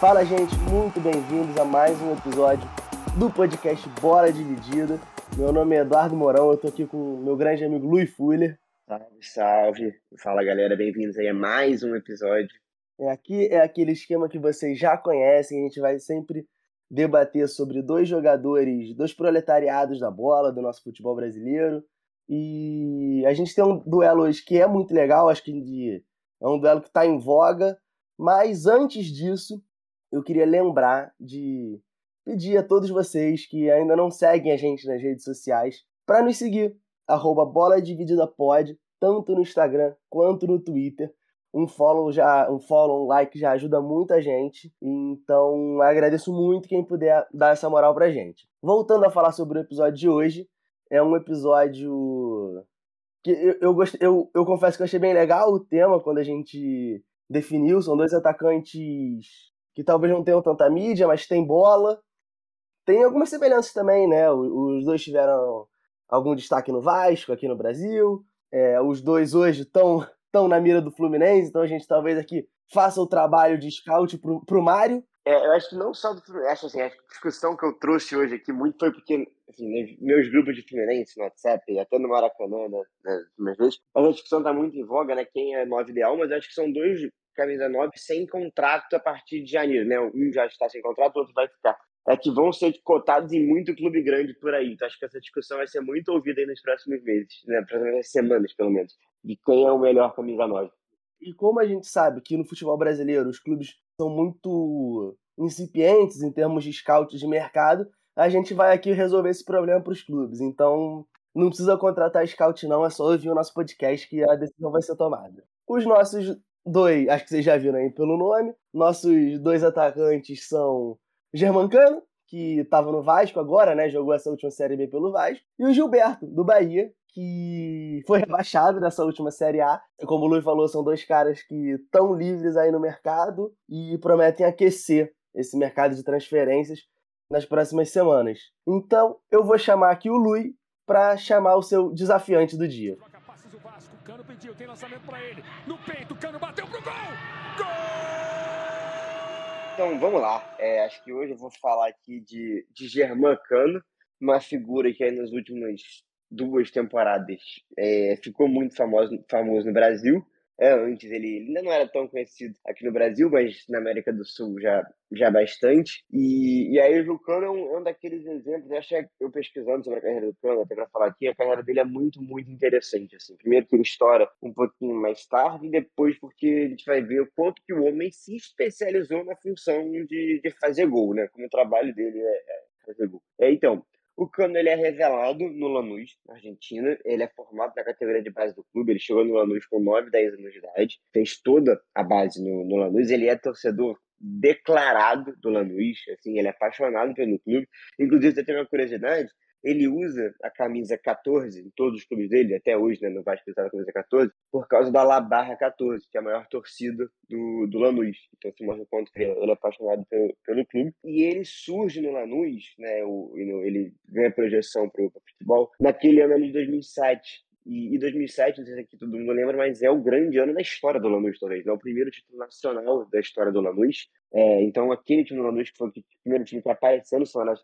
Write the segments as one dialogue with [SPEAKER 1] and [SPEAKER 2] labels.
[SPEAKER 1] Fala, gente, muito bem-vindos a mais um episódio do podcast Bola Dividida. Meu nome é Eduardo Mourão, eu tô aqui com meu grande amigo Luiz Fuller.
[SPEAKER 2] Salve, salve. Fala, galera, bem-vindos aí a mais um episódio.
[SPEAKER 1] É, aqui é aquele esquema que vocês já conhecem, a gente vai sempre debater sobre dois jogadores, dois proletariados da bola do nosso futebol brasileiro. E a gente tem um duelo hoje que é muito legal, acho que é um duelo que está em voga, mas antes disso, eu queria lembrar de pedir a todos vocês que ainda não seguem a gente nas redes sociais para nos seguir, arroba Bola Dividida Pod, tanto no Instagram quanto no Twitter. Um follow já, um follow, um like já ajuda muita gente. Então agradeço muito quem puder dar essa moral pra gente. Voltando a falar sobre o episódio de hoje, é um episódio que eu, eu, eu, eu confesso que eu achei bem legal o tema quando a gente definiu. São dois atacantes que talvez não tenham tanta mídia, mas tem bola. Tem algumas semelhanças também, né? Os dois tiveram algum destaque no Vasco, aqui no Brasil. É, os dois hoje estão estão na mira do Fluminense, então a gente talvez aqui faça o trabalho de scout pro, pro Mário.
[SPEAKER 2] É, eu acho que não só do Fluminense, assim, a discussão que eu trouxe hoje aqui muito foi porque, assim, meus grupos de Fluminense no WhatsApp, até no Maracanã, né, nas vezes, a discussão tá muito em voga, né, quem é 9 ideal, mas acho que são dois camisa 9 sem contrato a partir de janeiro, né, um já está sem contrato, o outro vai ficar. É que vão ser cotados em muito clube grande por aí. Então acho que essa discussão vai ser muito ouvida nos próximos meses, né, próximas semanas, pelo menos de quem é o melhor camisa 9.
[SPEAKER 1] E como a gente sabe que no futebol brasileiro os clubes são muito incipientes em termos de scout de mercado, a gente vai aqui resolver esse problema para os clubes. Então, não precisa contratar scout não, é só ouvir o nosso podcast que a decisão vai ser tomada. Os nossos dois, acho que vocês já viram aí pelo nome, nossos dois atacantes são Germancano, que estava no Vasco agora, né, jogou essa última Série B pelo Vasco, e o Gilberto, do Bahia, que foi rebaixado nessa última Série A. Como o Luiz falou, são dois caras que estão livres aí no mercado e prometem aquecer esse mercado de transferências nas próximas semanas. Então, eu vou chamar aqui o Luiz para chamar o seu desafiante do dia. Tem lançamento para ele. No peito, Cano bateu pro gol!
[SPEAKER 2] Gol! Então, vamos lá. É, acho que hoje eu vou falar aqui de, de Germán Cano, uma figura que aí nos últimos duas temporadas é, ficou muito famoso, famoso no Brasil. É, antes ele, ainda não era tão conhecido aqui no Brasil, mas na América do Sul já, já bastante. E, e aí o Lucano é um, é um daqueles exemplos, eu achei eu pesquisando sobre a carreira do Lucano, até para falar aqui, a carreira dele é muito, muito interessante. Assim. Primeiro que ele estoura um pouquinho mais tarde, e depois porque a gente vai ver o quanto que o homem se especializou na função de, de fazer gol, né? Como o trabalho dele é, é fazer gol. É, então, o Cano ele é revelado no Lanús, na Argentina. Ele é formado na categoria de base do clube. Ele chegou no Lanús com 9, 10 anos de idade. Fez toda a base no, no Lanús. Ele é torcedor declarado do Lanús. Assim, ele é apaixonado pelo clube. Inclusive, eu tenho uma curiosidade ele usa a camisa 14 em todos os clubes dele, até hoje, né, no Vasco tá a camisa 14, por causa da La Barra 14, que é a maior torcida do, do Lanús. Então se mostra o quanto ele é apaixonado pelo, pelo clube. E ele surge no Lanús, né, o, ele ganha projeção para o futebol, naquele ano de 2007, e, e 2007, não sei se aqui todo mundo lembra, mas é o grande ano da história do Lanús, talvez. É o primeiro título nacional da história do Lanús. É, então, aquele time do Lanús, que foi o primeiro time que apareceu no cenário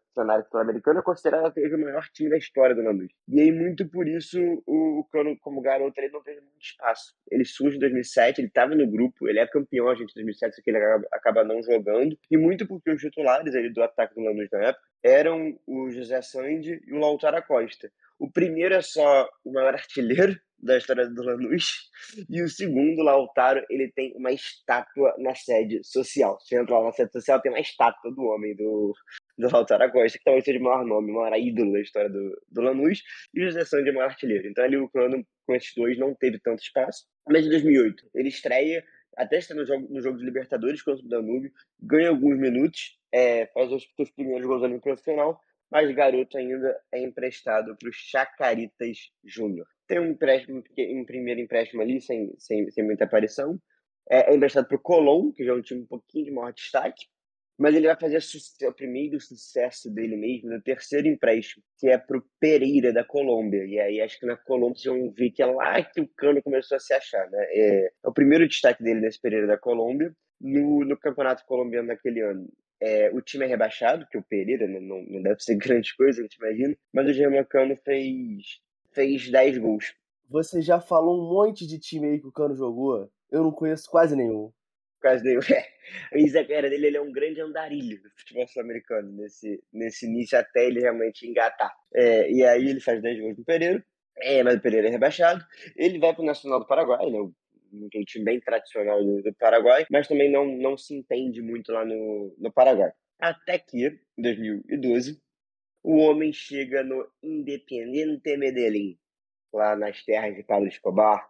[SPEAKER 2] sul-americano, é considerado o maior time da história do Lanús. E aí, muito por isso, o, o Cano, como garoto, ele não teve muito espaço. Ele surge em 2007, ele estava no grupo, ele é campeão, a gente, em 2007, só que ele acaba, acaba, não jogando. E muito porque os titulares do ataque do Lanús na época eram o José Sandi e o Lautaro Costa. O primeiro é só o maior artilheiro da história do Lanús. E o segundo, Lautaro, ele tem uma estátua na sede social. Você entra lá na sede social, tem uma estátua do homem, do, do Lautaro Costa, que talvez seja o maior nome, o maior ídolo da história do, do Lanús. E o José Sandy é o maior artilheiro. Então ali o Cano, com esses dois, não teve tanto espaço. Mas em 2008, ele estreia, até está no jogo, no jogo de Libertadores contra o Danúbio, ganha alguns minutos, é, faz os, os primeiros gols ali no profissional, mas garoto ainda é emprestado para o Chacaritas Júnior. Tem um empréstimo, um primeiro empréstimo ali, sem, sem, sem muita aparição. É, é emprestado para o Colón, que já é um time um pouquinho de maior destaque. Mas ele vai fazer o primeiro sucesso dele mesmo no terceiro empréstimo, que é para o Pereira da Colômbia. E aí acho que na Colômbia vocês vão ver que é lá que o Cano começou a se achar. Né? É, é o primeiro destaque dele nesse Pereira da Colômbia No, no campeonato colombiano naquele ano, é, o time é rebaixado, que o Pereira né, não, não deve ser grande coisa, a gente imagina, mas o Germancano fez, fez 10 gols.
[SPEAKER 1] Você já falou um monte de time aí que o Cano jogou, eu não conheço quase nenhum.
[SPEAKER 2] Quase nenhum. É. O Isaac era dele, ele é um grande andarilho do futebol sul-americano, nesse, nesse início até ele realmente engatar. É, e aí ele faz 10 gols no Pereira, é, mas o Pereira é rebaixado. Ele vai para o Nacional do Paraguai, né? Um time bem tradicional do, do, Paraguai, mas também não, não se entende muito lá no, no Paraguai. Até que, em 2012, o homem chega no Independiente Medellín, lá nas terras de Pablo Escobar,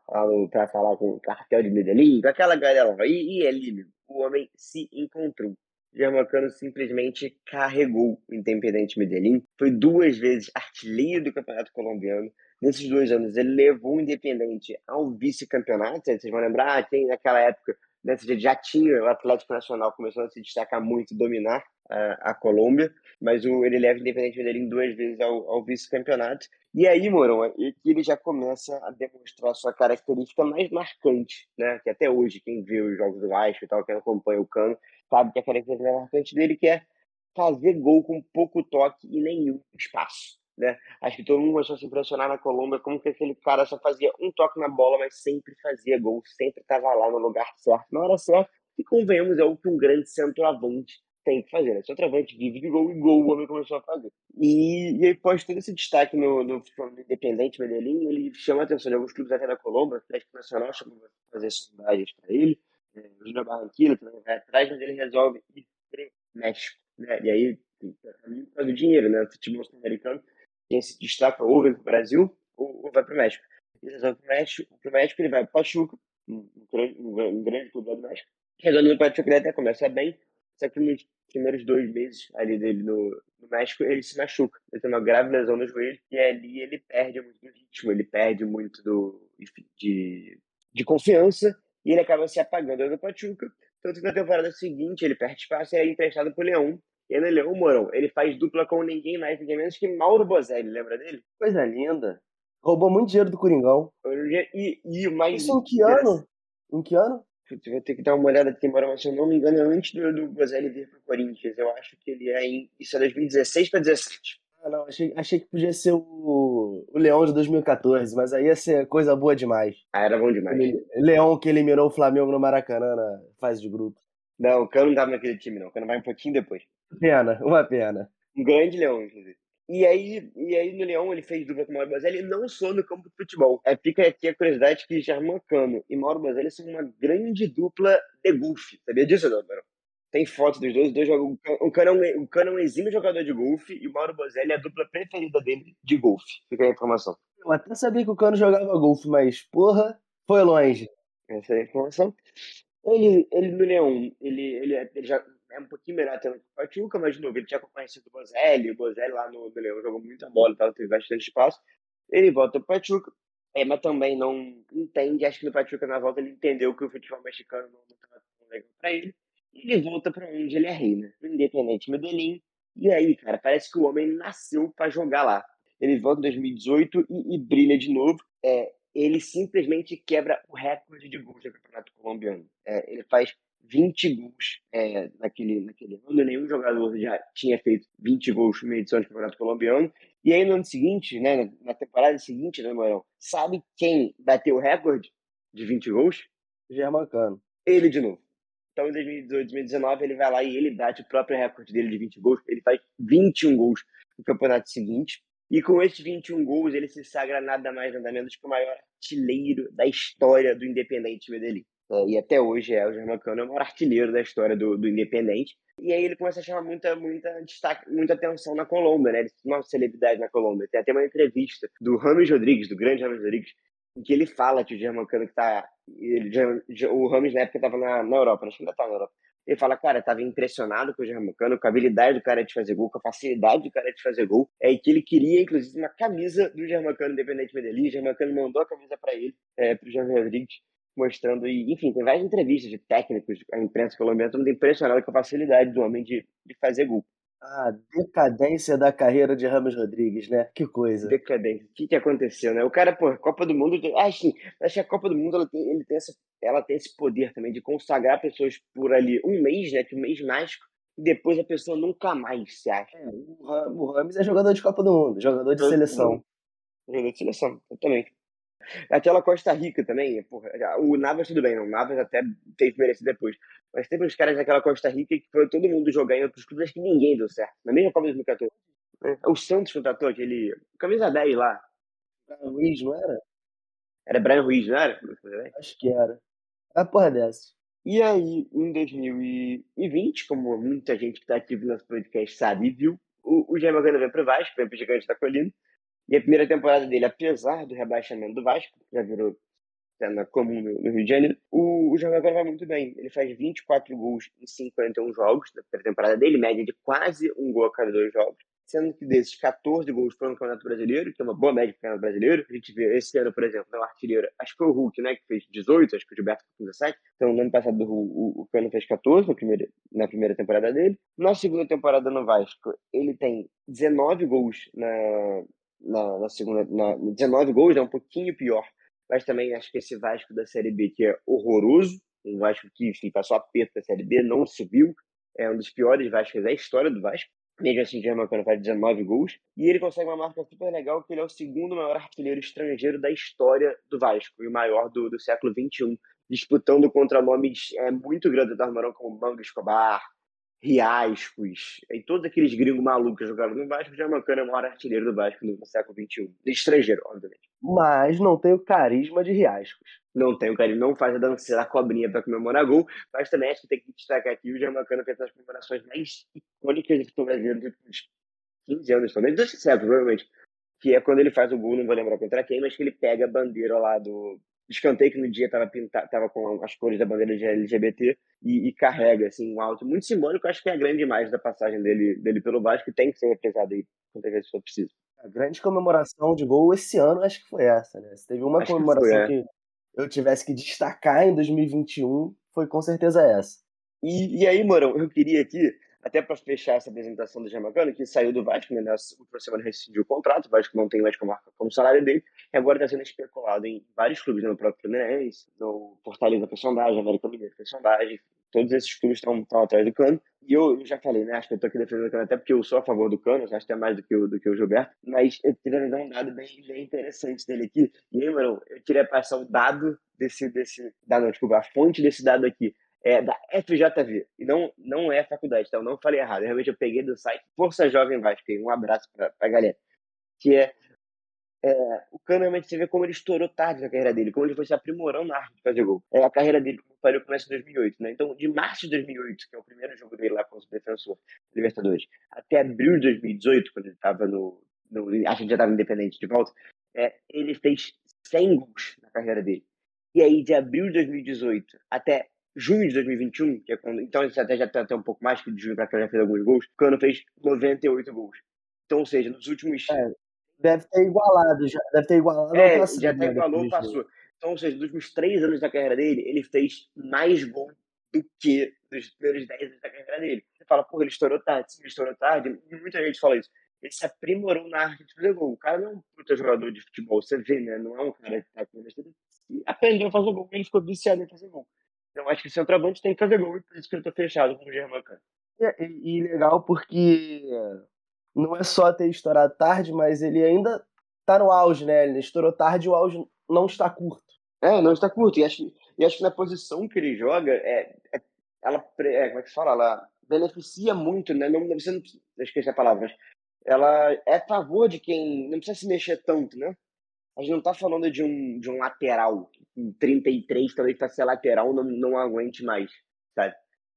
[SPEAKER 2] para falar com o cartel de Medellín, com aquela galera lá. E, e ali, o homem se encontrou. Germancano simplesmente carregou o Independente Medellín, foi duas vezes artilheiro do Campeonato Colombiano, nesses dois anos, ele levou o Independente ao vice-campeonato. Vocês vão lembrar, quem naquela época né, já tinha o Atlético Nacional começando a se destacar muito, dominar a, a Colômbia, mas o, ele leva o Independente Medellín duas vezes ao, ao vice-campeonato. E aí, Morão, ele já começa a demonstrar a sua característica mais marcante, né? Que até hoje, quem vê os jogos do Vasco e tal, quem acompanha o Cano, sabe que a característica marcante dele que é fazer gol com pouco toque e nenhum espaço. Né? Acho que todo mundo começou a se impressionar na Colômbia como que aquele cara só fazia um toque na bola, mas sempre fazia gol, sempre estava lá no lugar certo, na hora certa. E convenhamos, é o que um grande centroavante tem que fazer. Né? Centroavante vive de gol e gol o homem começou a fazer. E, e aí, após todo esse destaque no, no, no Independente Medellín, ele chama a atenção de alguns clubes até da Colômbia, o Atlético Nacional chamou para fazer sondagens para ele, é, o Júnior Barranquilla também vai atrás, mas ele resolve ir para México. Né? E aí, por causa do dinheiro, né? O futebol sul-americano quem se destaca ou vem para o Brasil ou, vai para o México. Ele resolve para o México, pro México ele vai para o Pachuca, um, um, um, grande clube do México. Resolve no Pachuca ele até começa bem, só que nos primeiros dois meses ali dele no, no México ele se machuca. Ele tem uma grave lesão no joelho e ali ele perde muito do ritmo, ele perde muito do, de, de confiança e ele acaba se apagando no Pachuca. Tanto que na temporada seguinte ele perde espaço e é emprestado para o Leão, e ele é o Morão. Ele faz dupla com ninguém mais, ninguém menos que Mauro Bozelli, lembra dele?
[SPEAKER 1] Coisa linda. Roubou muito dinheiro do Coringão.
[SPEAKER 2] E, e mais.
[SPEAKER 1] Isso em que ano? Em que ano?
[SPEAKER 2] Putz, vou ter que dar uma olhada aqui, Morão, mas se eu não me engano, é antes do, do Bozelli vir pro Corinthians. Eu acho que ele é em. Isso é 2016 para 2017.
[SPEAKER 1] Ah, não, achei, achei que podia ser o, o Leão de 2014, mas aí ia ser coisa boa demais.
[SPEAKER 2] Ah, era bom demais. Ele,
[SPEAKER 1] Leão que eliminou o Flamengo no Maracanã na fase de grupo.
[SPEAKER 2] Não, o Cano não tava naquele time, não. O Cano vai um pouquinho depois.
[SPEAKER 1] Pena, uma pena.
[SPEAKER 2] Um grande Leão, inclusive. E aí, e aí no Leão ele fez dupla com o Mauro Bozelli, não só no campo de futebol. É, fica aqui a curiosidade que Germán Cano e Mauro Bozelli são uma grande dupla de golfe. Sabia disso, Adalberto? Tem foto dos dois, os dois jogam. O Cano, é um, o Cano é um exímio jogador de golfe e o Mauro Bozelli é a dupla preferida dele de golfe. Fica aí a informação.
[SPEAKER 1] Eu até sabia que o Cano jogava golfe, mas, porra, foi longe.
[SPEAKER 2] Essa é a informação. Ele, ele no Leão, ele, ele, é, ele já é um pouquinho melhor até no Pachuca, mas de novo, ele tinha conhecido o Bozelli, o Bozelli lá no, no Leão jogou muita bola tal, teve bastante espaço. Ele volta pro Pachuca, é, mas também não entende, acho que no Pachuca na volta ele entendeu que o futebol mexicano não estava tão legal pra ele. E ele volta para onde ele é rei, né? Independente Medellín. E aí, cara, parece que o homem nasceu para jogar lá. Ele volta em 2018 e, e brilha de novo. É, ele simplesmente quebra o recorde de gols do Campeonato Colombiano. É, ele faz 20 gols é, naquele, naquele ano. Nenhum jogador já tinha feito 20 gols numa edição de Campeonato Colombiano. E aí, no ano seguinte, né, na temporada seguinte, né, Morão, sabe quem bateu o recorde de 20 gols?
[SPEAKER 1] Germancano.
[SPEAKER 2] Ele de novo. Então, em 2018, 2019, ele vai lá e ele bate o próprio recorde dele de 20 gols. Ele faz 21 gols no campeonato seguinte. E com esses 21 gols, ele se sagra nada mais, nada menos que o maior artilheiro da história do Independente Medellín. É, e até hoje é o Germancano é o maior artilheiro da história do, do Independente. E aí ele começa a chamar muita, muita destaque, muita atenção na Colômbia, né? Ele é uma celebridade na Colômbia. Tem até uma entrevista do Rames Rodrigues, do grande Rames Rodrigues, em que ele fala que o Germancano que tá. Ele, o Rames na época estava na, na Europa, acho que ainda tá na Europa. Ele fala, cara, estava impressionado com o Germancano, com a habilidade do cara de fazer gol, com a facilidade do cara de fazer gol. É que ele queria, inclusive, uma camisa do Germancano Independente Medellín. O Germancano mandou a camisa para ele, é, para o Rodrigues, mostrando. E, enfim, tem várias entrevistas de técnicos, a imprensa colombiana, todo mundo impressionado com a facilidade do homem de, de fazer gol.
[SPEAKER 1] A decadência da carreira de Ramos Rodrigues, né? Que coisa.
[SPEAKER 2] Decadência. O que, que aconteceu, né? O cara, pô, Copa do Mundo. Ah, sim, acho que a Copa do Mundo ela tem, ele tem essa, ela tem esse poder também de consagrar pessoas por ali um mês, né? Que um mês mágico, e depois a pessoa nunca mais se acha.
[SPEAKER 1] É, o Ramos é jogador de Copa do Mundo, jogador de seleção.
[SPEAKER 2] Jogador de seleção, também. Aquela Costa Rica também, porra, o Navas tudo bem, não, o Navas até fez merecer depois. Mas teve uns caras daquela Costa Rica que foi todo mundo jogar em outros clubes, acho que ninguém deu certo. Na mesma Copa de 2014. Né? O Santos contratou aquele. Camisa 10 lá.
[SPEAKER 1] Brian Ruiz, não era?
[SPEAKER 2] Era Brian Ruiz, não era?
[SPEAKER 1] Acho que era. A porra dessa.
[SPEAKER 2] E aí, em 2020, como muita gente que está aqui no nosso podcast sabe e viu, o, o Jair Magana veio para o Vasco, veio para o Gigante da Colina. E a primeira temporada dele, apesar do rebaixamento do Vasco, já virou cena comum no, Rio de Janeiro, o, o jogador vai muito bem. Ele faz 24 gols em 51 jogos na primeira temporada dele, média de quase um gol a cada dois jogos. Sendo que desses 14 gols foram no Campeonato Brasileiro, que é uma boa média para o Campeonato Brasileiro. A gente vê esse ano, por exemplo, no artilheiro, acho que foi o Hulk, né, que fez 18, acho que o Gilberto fez 17. Então, no ano passado, o, o, o Cano fez 14 na primeira, na primeira temporada dele. Na segunda temporada no Vasco, ele tem 19 gols na, na, na segunda, na, 19 gols, é um pouquinho pior. Mas também acho que esse Vasco da Série B que é horroroso, um Vasco que enfim, passou aperto da Série B, não subiu, é um dos piores Vascos da história do Vasco. Mesmo assim, Germancano faz 19 gols. E ele consegue uma marca super legal, que ele é o segundo maior artilheiro estrangeiro da história do Vasco, e o maior do, do século XXI, disputando contra nomes é, muito grandes da Armarão, como Mango Escobar, Riascos, e todos aqueles gringos malucos que jogaram no Vasco, já Mancana é o maior artilheiro do Vasco no, século XXI. De estrangeiro, obviamente.
[SPEAKER 1] Mas não tem o carisma de Riascos.
[SPEAKER 2] Não tem o carisma, não faz a dança da cobrinha para comemorar gol, mas também acho que tem que destacar aqui o Jamacana fez as comemorações mais icônicas do futebol brasileiro dos últimos 15 anos, talvez, desse século, provavelmente. Que é quando ele faz o gol, não vou lembrar contra quem, mas que ele pega a bandeira lá do, escanteio que no dia tava, pintado, tava com as cores da bandeira de LGBT e, e, carrega assim um alto muito simbólico acho que é a grande imagem da passagem dele, dele pelo Vasco que tem que ser represada aí quantas vezes for preciso.
[SPEAKER 1] A grande comemoração de gol esse ano acho que foi essa né? Se teve uma acho comemoração que, foi, é. que, eu tivesse que destacar em 2021 foi com certeza essa.
[SPEAKER 2] E, e aí Morão eu queria aqui até para fechar essa apresentação do Jamagano, que saiu do Vasco, né, na última semana rescindiu o contrato, o Vasco não tem mais como como salário dele, e agora está sendo especulado em vários clubes, né, no próprio Fluminense, no Fortaleza fez sondagem, América Mineiro sondagem, todos esses clubes estão atrás do Cano, e eu, eu, já falei, né, acho que eu tô aqui defendendo o Cano até porque eu sou a favor do Cano, acho que é mais do que o, do que o Gilberto, mas eu queria dar um dado bem, bem interessante dele aqui, e aí, mano, eu queria passar o dado desse, desse, dado, não, desculpa, a fonte desse dado aqui, é da FJV, e não, não é faculdade? Eu não falei errado, realmente eu peguei do site Força Jovem Vasco, um abraço pra, pra galera, que é, é o Cano realmente você vê como ele estourou tarde na carreira dele, como ele foi se aprimorando na arte de fazer gol. É, a carreira dele, como falei, começa em 2008, né? Então, de março de 2008, que é o primeiro jogo dele lá com o defensor Libertadores, até abril de 2018, quando ele estava no, no, acho que já estava independente de volta, é, ele fez 100 gols na carreira dele. E aí, de abril de 2018 até junho de 2021, que é quando, então ele até já tem até um pouco mais que de junho para cá já fez alguns gols, o Cano fez 98 gols. Então, ou seja, nos últimos.
[SPEAKER 1] É, deve ter igualado, já deve ter igualado.
[SPEAKER 2] É, passado, já até igualou, passou. Então, ou seja, nos últimos três anos da carreira dele, ele fez mais gols do que nos primeiros 10 anos da carreira dele. Você fala, porra, ele estourou tarde, sim, ele estourou tarde, e muita gente fala isso. Ele se aprimorou na arte de fazer gol. O cara não é um puta jogador de futebol, você vê, né? Não é um cara que tá mas ele aprendeu a fazer gol, ele ficou viciado em fazer gol. Então acho que o centroavante tem que fazer gol e por isso que eu tô fechado com o Germancano.
[SPEAKER 1] É, e, e legal porque não é só ter estourado tarde, mas ele ainda tá no auge, né? Ele estourou tarde e o auge não está curto.
[SPEAKER 2] É, não está curto. E acho, e acho que na posição que ele joga, é, é ela, é, como é que se fala? Ela beneficia muito, né? Não, você não esquecer a palavra, mas ela é a favor de quem não precisa se mexer tanto, né? A gente não tá falando de um, de um lateral em 33, talvez para ser lateral não, não aguente mais, sabe?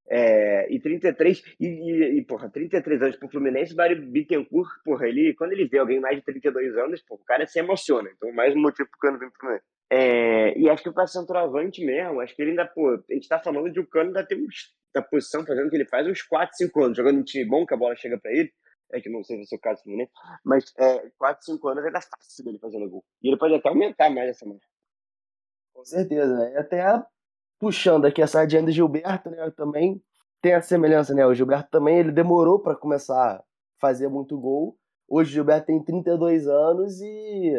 [SPEAKER 2] É, e 33, e, e, e porra, 33 anos pro Fluminense, Mário Bittencourt, porra, ele, quando ele vê alguém mais de 32 anos, porra, o cara se emociona. Então, mais um motivo pro Cano vir pro Fluminense. É, e acho que para centroavante mesmo, acho que ele ainda, pô, a gente tá falando de o Cano ainda tem uns, da posição fazendo o que ele faz uns 4, 5 anos, jogando um time bom, que a bola chega para ele é que não sei se é o seu caso também, mas é, 4, 5 anos ainda fácil dele fazendo gol. E ele pode até aumentar mais essa marca.
[SPEAKER 1] Com certeza, né? Até puxando aqui a sardinha do Gilberto, né? Também tem a semelhança, né? O Gilberto também, ele demorou para começar a fazer muito gol. Hoje o Gilberto tem 32 anos e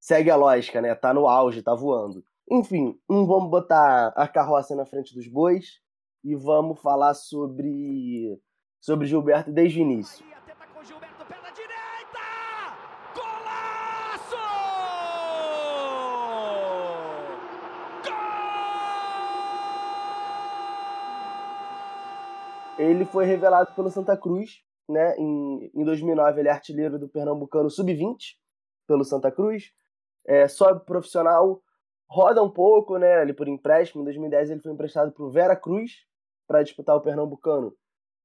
[SPEAKER 1] segue a lógica, né? Tá no auge, tá voando. Enfim, não vamos botar a carroça na frente dos bois e vamos falar sobre sobre Gilberto desde o início. Ele foi revelado pelo Santa Cruz, né? Em, em 2009 ele é artilheiro do Pernambucano Sub-20 pelo Santa Cruz. É, sobe profissional, roda um pouco, né? Ali por empréstimo. Em 2010 ele foi emprestado para o Vera Cruz para disputar o Pernambucano.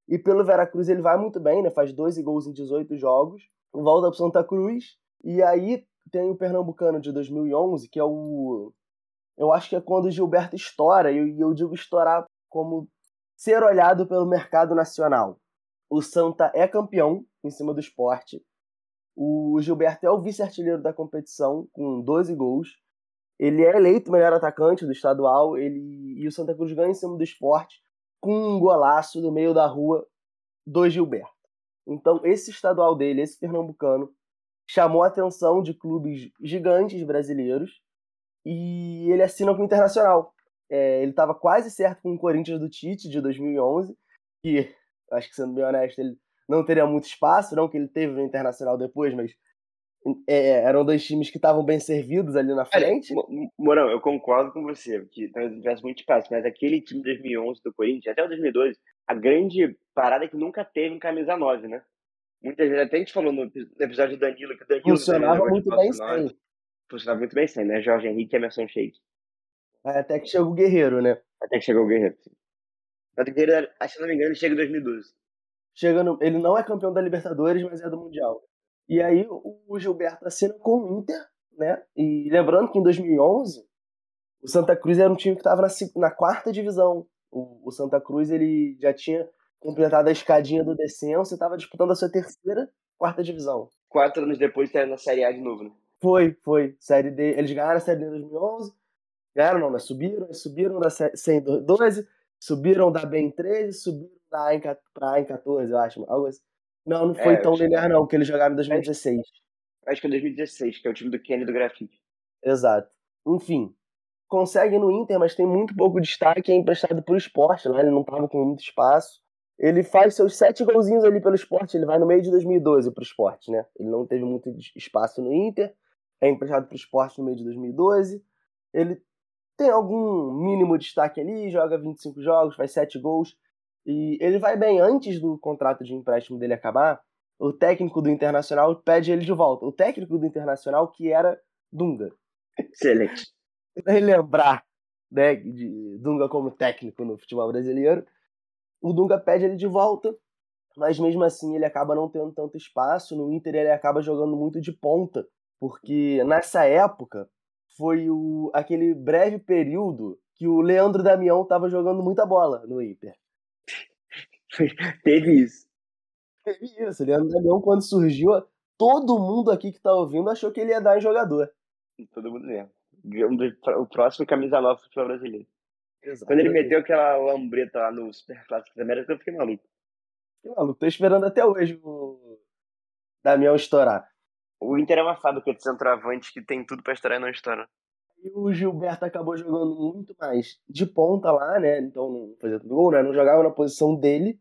[SPEAKER 1] E pelo Vera Cruz ele vai muito bem, né? Faz 12 gols em 18 jogos. Volta para Santa Cruz. E aí tem o Pernambucano de 2011, que é o. Eu acho que é quando o Gilberto estoura. E eu digo estourar como ser olhado pelo mercado nacional. O Santa é campeão em cima do esporte. O Gilberto é o vice-artilheiro da competição, com 12 gols. Ele é eleito melhor atacante do estadual. Ele e o Santa Cruz ganha em cima do esporte com um golaço no meio da rua do Gilberto. Então, esse estadual dele, esse pernambucano, chamou a atenção de clubes gigantes brasileiros e ele assina com o Internacional. É, ele estava quase certo com o Corinthians do Tite de 2011, que, acho que sendo bem honesto, ele não teria muito espaço, não que ele teve no Internacional depois, mas é, eram dois times que estavam bem servidos ali na frente.
[SPEAKER 2] Morão, eu concordo com você, que talvez não tivesse muito espaço, mas aquele time de 2011 do Corinthians, até o 2012, a grande parada é que nunca teve um camisa 9, né? Muitas vezes, até a gente falou no episódio do Danilo, que o Danilo
[SPEAKER 1] funcionava muito bem sem.
[SPEAKER 2] Funcionava muito bem sem, né? Jorge Henrique e Emerson Sheik.
[SPEAKER 1] Até que chegou o Guerreiro, né?
[SPEAKER 2] Até que chegou o Guerreiro, sim. O Guerreiro, se não me engano, chega em 2012.
[SPEAKER 1] Chega no, ele não é campeão da Libertadores, mas é do Mundial. E aí o Gilberto assina com o Inter, né? E lembrando que em 2011 o Santa Cruz era um time que estava na, na, quarta divisão. O, o, Santa Cruz ele já tinha completado a escadinha do descenso e estava disputando a sua terceira quarta divisão.
[SPEAKER 2] Quatro anos depois está na Série A de novo, né?
[SPEAKER 1] Foi, foi. Série D. Eles ganharam a Série D em 2011, Ganharam não, mas subiram, subiram da 112, subiram da B em 13, subiram da A em, pra A em 14, eu acho. Algo assim. Não, não foi é, tão linear não, que eles jogaram em 2016.
[SPEAKER 2] Acho que é 2016, que é o time do Kenny do Grafite.
[SPEAKER 1] Exato. Enfim, consegue no Inter, mas tem muito pouco destaque, é emprestado pro esporte, lá ele não tava com muito espaço. Ele faz seus sete golzinhos ali pelo esporte, ele vai no meio de 2012 pro esporte, né? Ele não teve muito espaço no Inter, é emprestado pro esporte no meio de 2012. Ele tem algum mínimo destaque ali, joga 25 jogos, faz 7 gols. E ele vai bem antes do contrato de empréstimo dele acabar. O técnico do Internacional pede ele de volta. O técnico do Internacional que era Dunga.
[SPEAKER 2] Excelente.
[SPEAKER 1] Relembrar né, de Dunga como técnico no futebol brasileiro. O Dunga pede ele de volta, mas mesmo assim ele acaba não tendo tanto espaço. No Inter ele acaba jogando muito de ponta, porque nessa época foi o, aquele breve período que o Leandro Damião estava jogando muita bola no Inter.
[SPEAKER 2] Teve isso.
[SPEAKER 1] Teve isso. Leandro Damião, quando surgiu, todo mundo aqui que está ouvindo achou que ele ia dar em jogador.
[SPEAKER 2] Todo mundo mesmo. O próximo camisa nova do futebol brasileiro. Exato. Quando ele meteu aquela lambreta lá no Super Clássico da América, eu fiquei maluco.
[SPEAKER 1] Fiquei maluco. Tô esperando até hoje o Damião estourar.
[SPEAKER 2] O Inter é uma fábrica de centroavante que tem tudo para estourar e não estoura.
[SPEAKER 1] E o Gilberto acabou jogando muito mais de ponta lá, né? Então não fazia tudo gol, né? Não jogava na posição dele.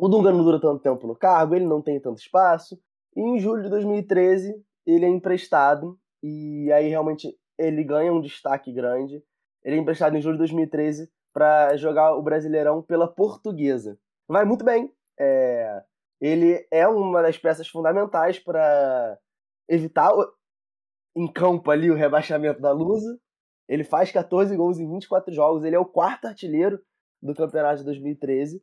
[SPEAKER 1] O Dunga não dura tanto tempo no cargo, ele não tem tanto espaço. E em julho de 2013, ele é emprestado. E aí realmente ele ganha um destaque grande. Ele é emprestado em julho de 2013 para jogar o Brasileirão pela Portuguesa. Vai muito bem. É... Ele é uma das peças fundamentais para evitar em campo ali o rebaixamento da Lusa. Ele faz 14 gols em 24 jogos, ele é o quarto artilheiro do campeonato de 2013.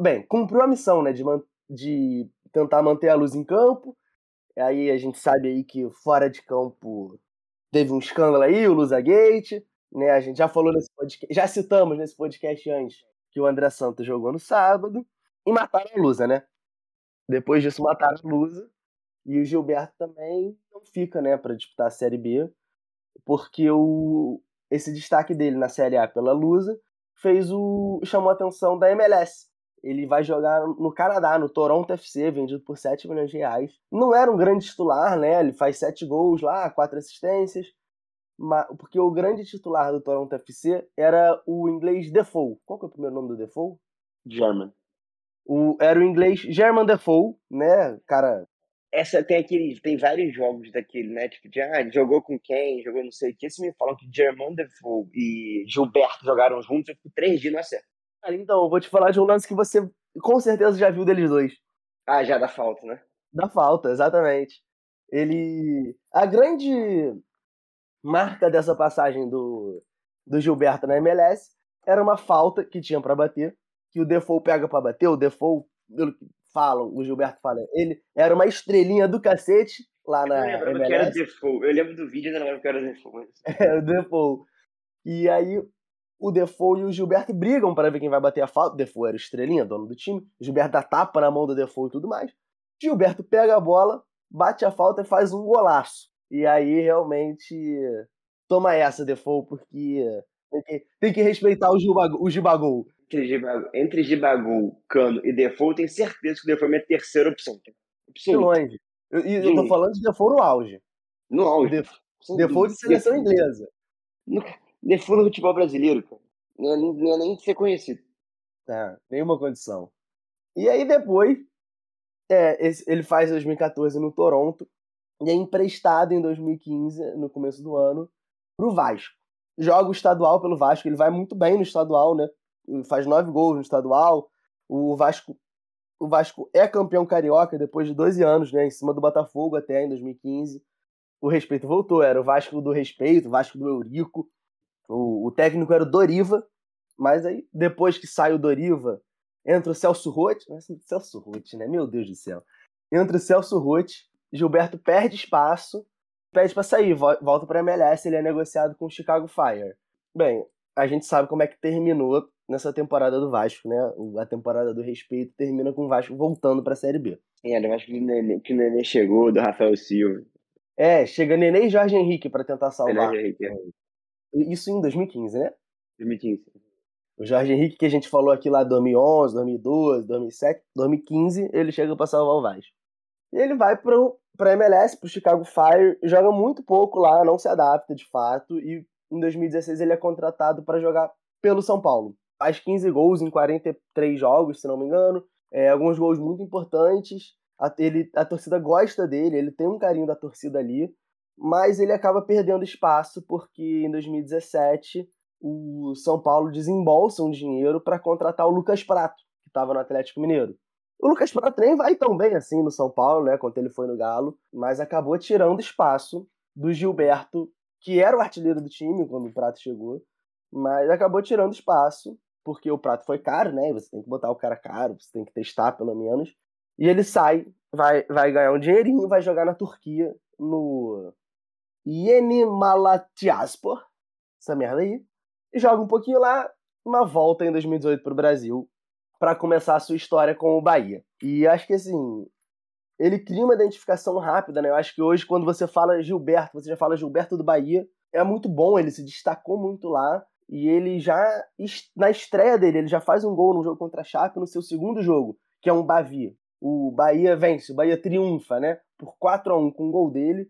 [SPEAKER 1] Bem, cumpriu a missão, né, de, de tentar manter a luz em campo. Aí a gente sabe aí que fora de campo teve um escândalo aí, o Lusa Gate, né? A gente já falou nesse podcast, já citamos nesse podcast antes que o André Santos jogou no sábado e mataram a Lusa, né? Depois disso mataram a Lusa e o Gilberto também não fica, né, para disputar a Série B, porque o, esse destaque dele na Série A pela Lusa fez o chamou a atenção da MLS. Ele vai jogar no Canadá, no Toronto FC, vendido por 7 milhões de reais. Não era um grande titular, né? Ele faz 7 gols lá, 4 assistências. Porque o grande titular do Toronto FC era o inglês Defoe. Qual que é o primeiro nome do Defoe?
[SPEAKER 2] German.
[SPEAKER 1] O, era o inglês German Defoe, né? Cara.
[SPEAKER 2] Essa tem aquele. Tem vários jogos daquele, né? Tipo, de, ah, jogou com quem, jogou não sei o que. Se me falam que German Defoe e Gilberto jogaram juntos, eu fico três dias não acerto.
[SPEAKER 1] Cara, então, eu vou te falar de um lance que você com certeza já viu deles dois.
[SPEAKER 2] Ah, já dá falta, né?
[SPEAKER 1] Dá falta, exatamente. Ele. A grande marca dessa passagem do, do Gilberto na MLS era uma falta que tinha para bater, que o Defoe pega para bater, o Defoe, pelo que falam, o Gilberto fala, ele era uma estrelinha do cacete lá na
[SPEAKER 2] eu
[SPEAKER 1] MLS.
[SPEAKER 2] Que era Defoe. Eu lembro do vídeo e não lembro que era Defoe. Mas...
[SPEAKER 1] É, o Defoe. E aí o Defoe e o Gilberto brigam para ver quem vai bater a falta. O Defoe era estrelinha, dono do time. O Gilberto dá tapa na mão do Defoe e tudo mais. Gilberto pega a bola, bate a falta e faz um golaço. E aí realmente toma essa, Defoe, porque tem que, tem que respeitar o, Gibagol, o Gibagol.
[SPEAKER 2] Entre Gibagol, Cano e Defoe, tenho certeza que o Defoe é minha terceira opção.
[SPEAKER 1] De longe. Eu, e eu tô falando de Defoe no auge.
[SPEAKER 2] No auge.
[SPEAKER 1] Defoe, Defoe de seleção Defoe. inglesa.
[SPEAKER 2] Defoe no futebol brasileiro, cara. Não é, não é nem ser conhecido.
[SPEAKER 1] Tá, nenhuma condição. E aí depois, é, ele faz 2014 no Toronto e é emprestado em 2015, no começo do ano, pro Vasco. Joga o estadual pelo Vasco, ele vai muito bem no estadual, né? Faz nove gols no estadual. O Vasco, o Vasco é campeão carioca depois de 12 anos, né? Em cima do Botafogo até em 2015. O respeito voltou, era o Vasco do respeito, o Vasco do Eurico. O, o técnico era o Doriva, mas aí depois que sai o Doriva, entra o Celso Rotti. Celso Rotti, né? Meu Deus do céu. Entra o Celso Rotti Gilberto perde espaço, pede para sair, volta para MLS, ele é negociado com o Chicago Fire. Bem, a gente sabe como é que terminou nessa temporada do Vasco, né? A temporada do respeito termina com o Vasco voltando para a Série B.
[SPEAKER 2] É, era o Vasco que o Nenê, que o Nenê chegou, do Rafael Silva.
[SPEAKER 1] É, chega Nenê e Jorge Henrique para tentar salvar.
[SPEAKER 2] Jorge Henrique, é.
[SPEAKER 1] Isso em 2015, né?
[SPEAKER 2] 2015.
[SPEAKER 1] O Jorge Henrique que a gente falou aqui lá 2011, 2012, 2007, 2015, ele chega para salvar o Vasco. E ele vai pro, pra MLS, pro Chicago Fire, joga muito pouco lá, não se adapta de fato, e em 2016 ele é contratado para jogar pelo São Paulo. Faz 15 gols em 43 jogos, se não me engano, é, alguns gols muito importantes. A, ele, a torcida gosta dele, ele tem um carinho da torcida ali, mas ele acaba perdendo espaço porque em 2017 o São Paulo desembolsa um dinheiro para contratar o Lucas Prato, que estava no Atlético Mineiro. O Lucas Prato nem vai tão bem assim no São Paulo, né, quando ele foi no Galo, mas acabou tirando espaço do Gilberto, que era o artilheiro do time quando o Prato chegou, mas acabou tirando espaço, porque o Prato foi caro, né, você tem que botar o cara caro, você tem que testar pelo menos, e ele sai, vai, vai ganhar um dinheirinho, vai jogar na Turquia, no Yeni Malatyaspor, essa merda aí, e joga um pouquinho lá, uma volta em 2018 pro Brasil, para começar a sua história com o Bahia. E acho que assim, ele cria uma identificação rápida, né? Eu acho que hoje, quando você fala Gilberto, você já fala Gilberto do Bahia, é muito bom, ele se destacou muito lá. E ele já, na estreia dele, ele já faz um gol no jogo contra a Chape no seu segundo jogo, que é um Bavi. O Bahia vence, o Bahia triunfa, né? Por 4 a 1 com o gol dele.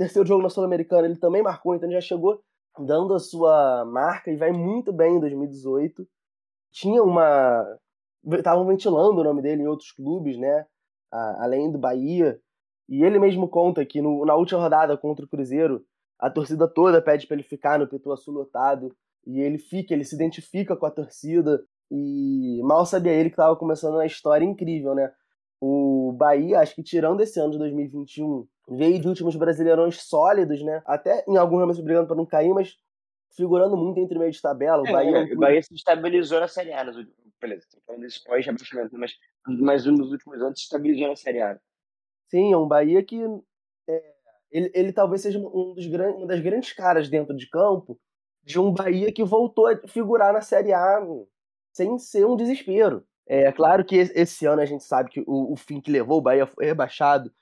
[SPEAKER 1] Terceiro jogo na Sul-Americana, ele também marcou, então ele já chegou dando a sua marca e vai muito bem em 2018. Tinha uma estavam ventilando o nome dele em outros clubes, né? além do Bahia. E ele mesmo conta que no, na última rodada contra o Cruzeiro, a torcida toda pede para ele ficar no Pituaçu lotado. E ele fica, ele se identifica com a torcida. E mal sabia ele que estava começando uma história incrível, né? O Bahia, acho que tirando esse ano de 2021, veio de últimos brasileirões sólidos, né? Até em alguns momentos brigando para não cair, mas figurando muito entre meio de tabela. O
[SPEAKER 2] é,
[SPEAKER 1] Bahia,
[SPEAKER 2] é, o Bahia se estabilizou na Série A. Beleza, estou falando desse pós-rebaixamento, mas, mas nos últimos anos se estabilizou na Série A.
[SPEAKER 1] Sim, é um Bahia que é, ele, ele talvez seja um dos grandes, uma das grandes caras dentro de campo de um Bahia que voltou a figurar na Série A sem ser um desespero. É claro que esse ano a gente sabe que o, o fim que levou o Bahia foi rebaixado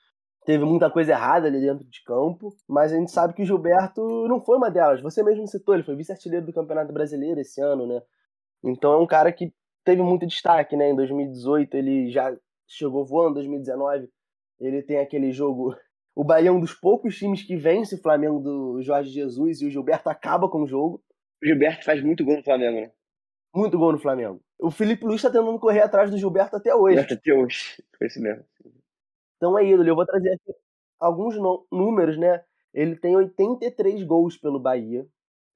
[SPEAKER 1] teve muita coisa errada ali dentro de campo, mas a gente sabe que o Gilberto não foi uma delas. Você mesmo citou, ele foi vice-artilheiro do Campeonato Brasileiro esse ano, né? Então é um cara que teve muito destaque, né? Em 2018 ele já chegou voando, 2019 ele tem aquele jogo. O Bahia é um dos poucos times que vence o Flamengo do Jorge Jesus e o Gilberto acaba com o jogo.
[SPEAKER 2] O Gilberto faz muito gol no Flamengo, né?
[SPEAKER 1] Muito gol no Flamengo. O Felipe Luiz tá tentando correr atrás do Gilberto até hoje.
[SPEAKER 2] Até hoje. Foi isso mesmo.
[SPEAKER 1] Então é ídolo. Eu vou trazer aqui alguns números, né? Ele tem 83 gols pelo Bahia.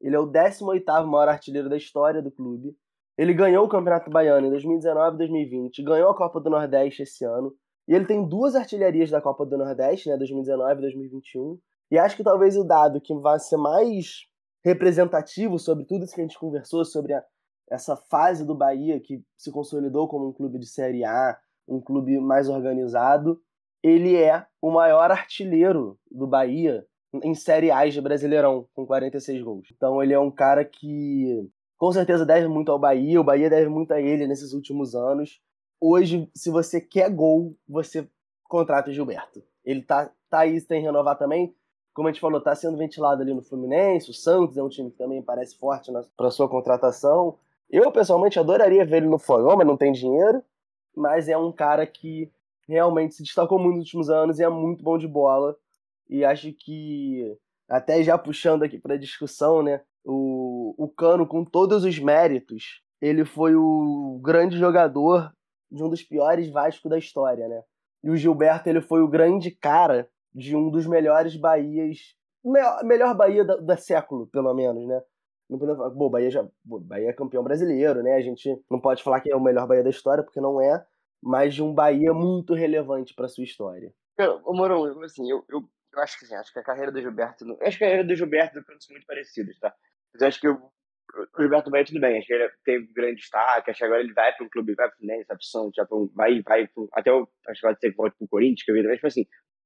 [SPEAKER 1] Ele é o 18º maior artilheiro da história do clube. Ele ganhou o Campeonato Baiano em 2019 e 2020, ganhou a Copa do Nordeste esse ano. E ele tem duas artilharias da Copa do Nordeste, né, 2019 e 2021. E acho que talvez o dado que vai ser mais representativo sobre tudo isso que a gente conversou, sobre a, essa fase do Bahia que se consolidou como um clube de Série A, um clube mais organizado, ele é o maior artilheiro do Bahia em Série A de Brasileirão, com 46 gols. Então ele é um cara que com certeza deve muito ao Bahia, o Bahia deve muito a ele nesses últimos anos. Hoje, se você quer gol, você contrata o Gilberto. Ele tá, tá aí, tem que renovar também. Como a gente falou, tá sendo ventilado ali no Fluminense. O Santos é um time que também parece forte para sua contratação. Eu, pessoalmente, adoraria ver ele no Fogão, mas não tem dinheiro. Mas é um cara que realmente se destacou muito nos últimos anos e é muito bom de bola. E acho que, até já puxando aqui para discussão, né? O, o Cano, com todos os méritos, ele foi o grande jogador de um dos piores Vasco da história, né? E o Gilberto, ele foi o grande cara de um dos melhores Bahias, melhor, melhor Bahia da, da século, pelo menos, né? Não podemos falar, pô, Bahia já, pô, Bahia é campeão brasileiro, né? A gente não pode falar que é o melhor Bahia da história, porque não é, mas de um Bahia muito relevante para sua história.
[SPEAKER 2] Ô, Morão, assim, eu, eu, eu acho que acho que a carreira do Gilberto. Eu acho que a carreira do Gilberto e do são muito parecidas, tá? Mas acho que eu, o Gilberto Bahia tudo bem, acho que ele tem grande destaque, acho que agora ele vai para um clube, vai para o Fluminense, vai para o vai, vai, vai até o, acho que vai ter que voltar para o Corinthians, que eu vi também, tipo assim,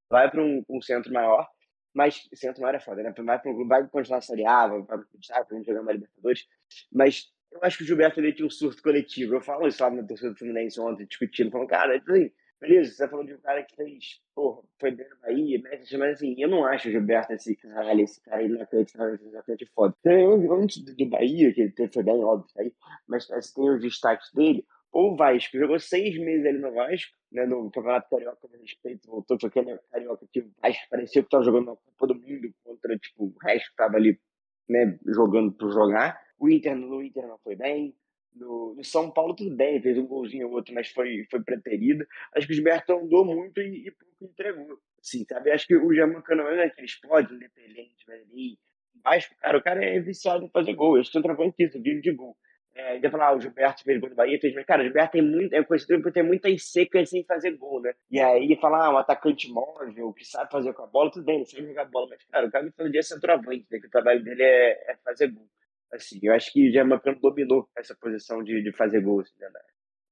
[SPEAKER 2] vai para um, um, centro maior, mas centro maior é foda, né? Vai para um clube, vai continuar a Série A, vai para o jogar uma Libertadores, mas eu acho que o Gilberto ele tinha um surto coletivo. Eu falo isso lá na torcida do Fluminense ontem, discutindo, falando, cara, assim, beleza, você tá falando de um cara que fez, porra, foi bem na Bahia, mas assim, eu não acho o Gilberto esse caralho, esse cara esse Atlético foda. Então, antes do Bahia, que ele foi bem, óbvio, aí, mas assim, tem os destaques dele, ou o Vasco, jogou seis meses ali no Vasco, né, no Campeonato Carioca, a respeito, voltou com aquele Carioca que o Vasco parecia que tava jogando na Copa do Mundo contra, tipo, o resto que tava ali, né, jogando por jogar. O Inter, no Inter não foi bem, no, no, São Paulo, tudo bem, fez um golzinho ou outro, mas foi, foi preterido. Acho que o Gilberto andou muito e, e pouco entregou. Sim, sabe? Acho que o Germano não é aquele explode, independente, ali. Mas, cara, o cara é viciado em fazer gol. Eu sou travantista, vive de gol. É, ainda falar, ah, o Gilberto fez gol do Bahia, fez, mas, cara, o Gilberto tem muito, é conhecido por ter muitas secas sem fazer gol, né? E aí, falar, ah, um atacante móvel, que sabe fazer com a bola, tudo bem, ele sabe jogar bola, mas, cara, o cara me falou de centroavante, né? Que o trabalho dele é, é fazer gol. Assim, eu acho que o Germancano dominou essa posição de, de fazer gols, né?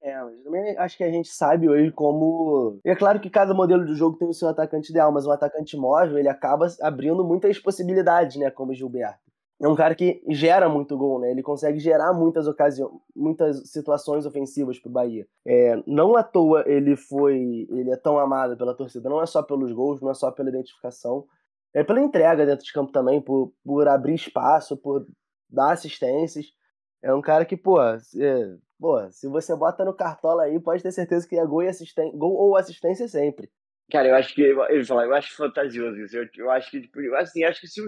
[SPEAKER 1] É, mas também acho que a gente sabe hoje como. E é claro que cada modelo de jogo tem o seu atacante ideal, mas um atacante móvel ele acaba abrindo muitas possibilidades, né? Como o Gilberto. É um cara que gera muito gol, né? Ele consegue gerar muitas ocasiões, muitas situações ofensivas pro Bahia. É, não à toa ele foi. Ele é tão amado pela torcida, não é só pelos gols, não é só pela identificação. É pela entrega dentro de campo também, por, por abrir espaço, por dá assistências. É um cara que, pô, se, pô, se você bota no cartola aí, pode ter certeza que é gol, e assistência, gol ou assistência sempre.
[SPEAKER 2] Cara, eu acho que ele fala, eu acho fantasioso isso. Eu, eu acho que, tipo, assim, acho que se o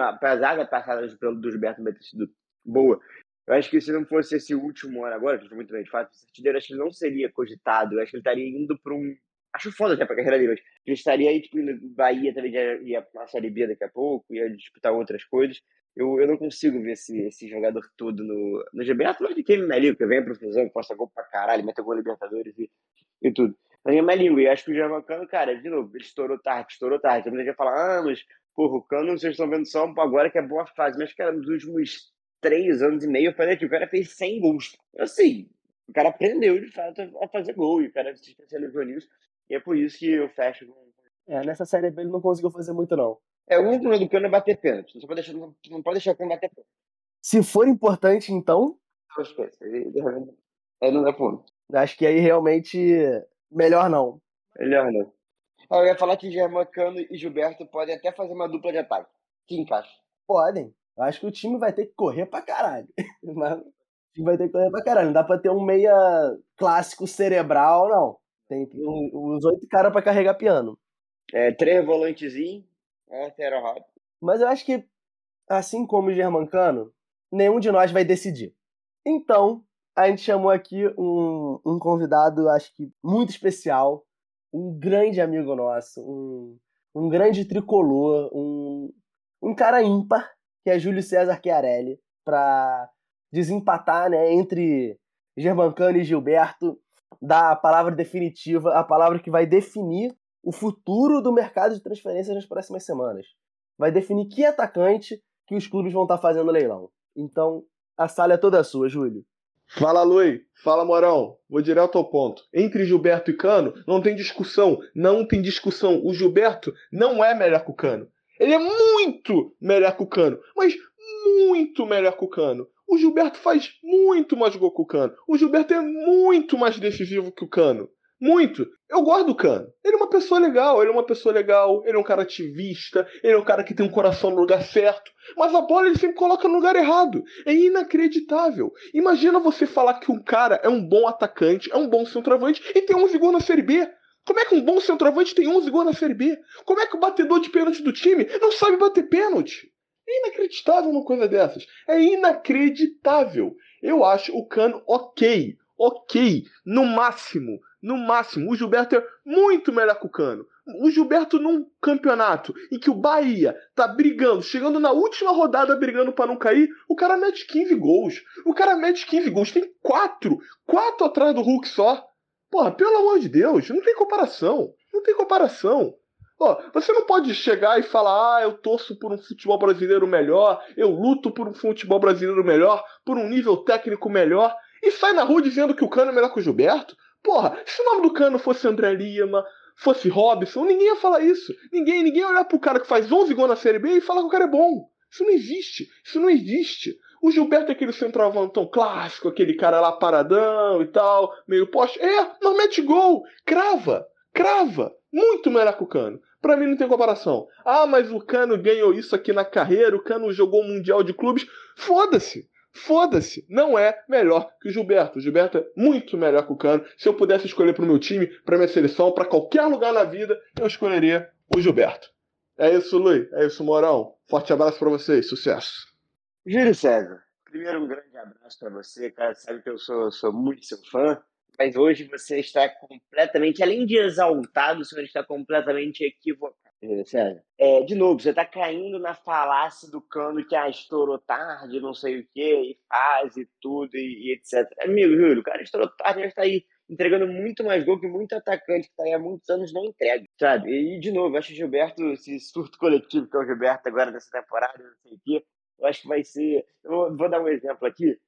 [SPEAKER 2] apesar da passada do, do Gilberto ter sido boa, eu acho que se não fosse esse último ano agora, que muito bem de fato, acho que ele não seria cogitado. Eu acho que ele estaria indo para um. Acho foda até pra carreira dele, mas ele estaria aí, tipo, no Bahia também ia, uma Série B daqui a pouco, ia disputar outras coisas eu, eu não consigo ver esse, esse jogador todo no, no GB. Atlanta de Kevin Melinho, que vem pro Fusão, posta gol pra caralho, mete gol Libertadores e, e tudo. Mas é Melinho, e acho que o Giavancano, cara, de novo, ele estourou tarde, estourou tarde. Também já falar, ah, mas, porra, o Cano, vocês estão vendo só agora que é boa fase. Mas, cara, nos últimos três anos e meio, eu falei que o cara fez 100 gols. Assim, o cara aprendeu, de fato, a fazer gol, e o cara se especializou nisso. E é por isso que eu fecho com.
[SPEAKER 1] É, nessa série B ele não conseguiu fazer muito, não.
[SPEAKER 2] É, o único problema do cano é bater pênalti. Não pode deixar, não, pode deixar o cano bater pênalti.
[SPEAKER 1] Se for importante, então.
[SPEAKER 2] Não esquece. Aí não dá ponto.
[SPEAKER 1] Acho que aí realmente. Melhor não.
[SPEAKER 2] Melhor não. Ah, eu ia falar que Germano e Gilberto podem até fazer uma dupla de ataque. Que encaixa.
[SPEAKER 1] Podem. Eu acho que o time vai ter que correr pra caralho. Mas time vai ter que correr pra caralho. Não dá pra ter um meia clássico cerebral, não. Tem uns oito caras pra carregar piano.
[SPEAKER 2] É, três volantezinhos, rápido.
[SPEAKER 1] Mas eu acho que, assim como o Germancano, nenhum de nós vai decidir. Então, a gente chamou aqui um, um convidado, acho que muito especial, um grande amigo nosso, um, um grande tricolor, um, um cara ímpar, que é Júlio César Chiarelli, para desempatar né, entre Germancano e Gilberto, dar a palavra definitiva, a palavra que vai definir o futuro do mercado de transferências nas próximas semanas. Vai definir que atacante que os clubes vão estar fazendo leilão. Então, a sala é toda sua, Júlio.
[SPEAKER 3] Fala, Lui. Fala, Morão. Vou direto ao ponto. Entre Gilberto e Cano, não tem discussão. Não tem discussão. O Gilberto não é melhor que o Cano. Ele é muito melhor que o Cano. Mas muito melhor que o Cano. O Gilberto faz muito mais gol que o Cano. O Gilberto é muito mais decisivo que o Cano. Muito. Eu gosto do Cano. Ele é uma pessoa legal, ele é uma pessoa legal, ele é um cara ativista, ele é um cara que tem um coração no lugar certo. Mas a bola ele sempre coloca no lugar errado. É inacreditável. Imagina você falar que um cara é um bom atacante, é um bom centroavante e tem 11 gols na Série B. Como é que um bom centroavante tem 11 gols na Série B? Como é que o batedor de pênalti do time não sabe bater pênalti? É inacreditável uma coisa dessas. É inacreditável. Eu acho o Cano ok. Ok. No máximo no máximo. O Gilberto é muito melhor que o Cano. O Gilberto, num campeonato em que o Bahia tá brigando, chegando na última rodada brigando para não cair, o cara mete 15 gols. O cara mete 15 gols. Tem quatro. Quatro atrás do Hulk só. Porra, pelo amor de Deus, não tem comparação. Não tem comparação. Ó, você não pode chegar e falar, ah, eu torço por um futebol brasileiro melhor, eu luto por um futebol brasileiro melhor, por um nível técnico melhor, e sai na rua dizendo que o Cano é melhor que o Gilberto. Porra, se o nome do cano fosse André Lima, fosse Robson, ninguém ia falar isso. Ninguém, ninguém ia olhar pro cara que faz 11 gols na Série B e falar que o cara é bom. Isso não existe. Isso não existe. O Gilberto é aquele centroavantão clássico, aquele cara lá paradão e tal, meio poste. É, não mete gol. Crava. Crava. Muito melhor que o Cano. Pra mim não tem comparação. Ah, mas o Cano ganhou isso aqui na carreira, o Cano jogou o Mundial de Clubes. Foda-se. Foda-se, não é melhor que o Gilberto. O Gilberto é muito melhor que o Cano. Se eu pudesse escolher para o meu time, para minha seleção, para qualquer lugar na vida, eu escolheria o Gilberto. É isso, Luiz. É isso, Morão. Forte abraço para vocês. Sucesso.
[SPEAKER 2] Júlio César, primeiro um grande abraço para você, cara. Sabe que eu sou, sou muito seu fã. Mas hoje você está completamente, além de exaltado, o senhor está completamente equivocado. Sérgio. É, de novo, você está caindo na falácia do cano que ah, estourou tarde, não sei o quê, e faz e tudo, e, e etc. Amigo, Júlio, o cara estourou tarde, já está aí entregando muito mais gol que muito atacante que está aí há muitos anos não entrega, sabe? E, de novo, acho que o Gilberto, esse surto coletivo que é o Gilberto agora nessa temporada, não sei o quê, eu acho que vai ser. Eu vou, vou dar um exemplo aqui,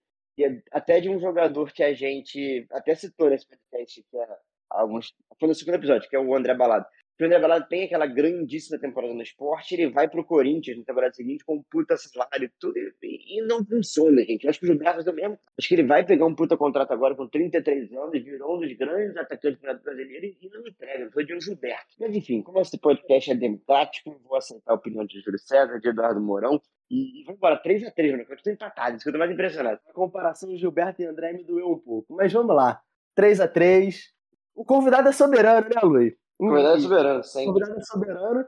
[SPEAKER 2] é até de um jogador que a gente até citou nesse podcast, que é alguns. Foi no segundo episódio, que é o André Balado o André Balada tem aquela grandíssima temporada no esporte, ele vai pro Corinthians na temporada seguinte com um puta salário tudo, e, não funciona, gente. Eu acho que o Gilberto é o mesmo. Acho que ele vai pegar um puta contrato agora com 33 anos, virou um dos grandes atacantes do brasileiro e não entrega. Sou de um Gilberto. Mas enfim, como esse podcast é democrático, vou aceitar a opinião de Júlio César, de Eduardo Mourão. E, e vamos embora, 3x3, mano. Eu tô empatado, isso que eu tô mais impressionado.
[SPEAKER 1] A comparação Gilberto e André me doeu um pouco. Mas vamos lá. 3x3. O convidado é soberano, né, Luiz?
[SPEAKER 2] Convidado soberano, sempre.
[SPEAKER 1] Convidado soberano.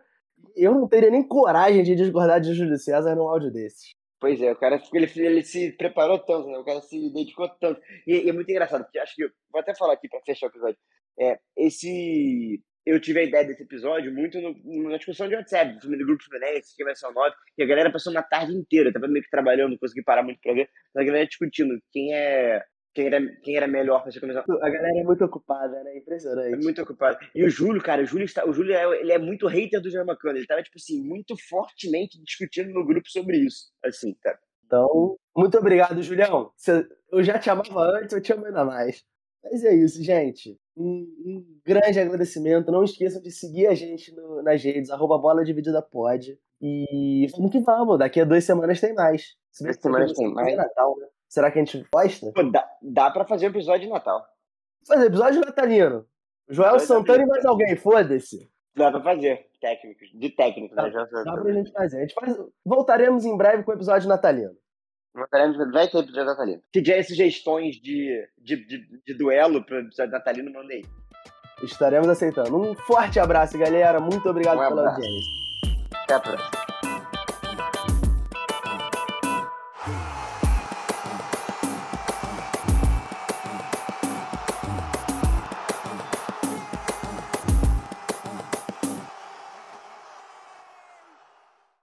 [SPEAKER 1] Eu não teria nem coragem de discordar de Júlio César num áudio desses.
[SPEAKER 2] Pois é, o cara ele, ele se preparou tanto, né? O cara se dedicou tanto. E, e é muito engraçado, porque acho que. Vou até falar aqui para fechar o episódio. É, esse. Eu tive a ideia desse episódio muito no, na discussão de WhatsApp, do, do grupo Fluminense, que vai ser o 9, que a galera passou uma tarde inteira, tava meio que trabalhando, não consegui parar muito pra ver, mas a galera discutindo quem é quem era, quem era melhor para ser começar.
[SPEAKER 1] A galera é muito ocupada, né? Impressionante.
[SPEAKER 2] É muito ocupada. E o Júlio, cara, o Júlio, está, o Júlio é, ele é muito hater do Germacano. Ele tava, tipo assim, muito fortemente discutindo no grupo sobre isso. Assim, cara.
[SPEAKER 1] Então, muito obrigado, Julião. Eu já te amava antes, eu te amo ainda mais. Mas é isso, gente. Um, um grande agradecimento. Não esqueçam de seguir a gente no, nas redes, arroba bola dividida. E vamos que vamos. Daqui a duas semanas tem mais.
[SPEAKER 2] Duas semanas tem mais.
[SPEAKER 1] Natal, né? Será que a gente gosta?
[SPEAKER 2] Pô, dá, dá pra fazer um episódio de Natal.
[SPEAKER 1] Fazer episódio natalino. Joel Santana e mais alguém, foda-se.
[SPEAKER 2] Dá pra fazer, técnicos, de técnico,
[SPEAKER 1] né? Dá, dá pra gente fazer. A gente faz... Voltaremos em breve com o episódio natalino.
[SPEAKER 2] Vai ter episódio natalino. Se tiver sugestões de, de, de, de duelo para episódio natalino, mandei.
[SPEAKER 1] Estaremos aceitando. Um forte abraço, galera. Muito obrigado um pela audiência.
[SPEAKER 2] Até a próxima.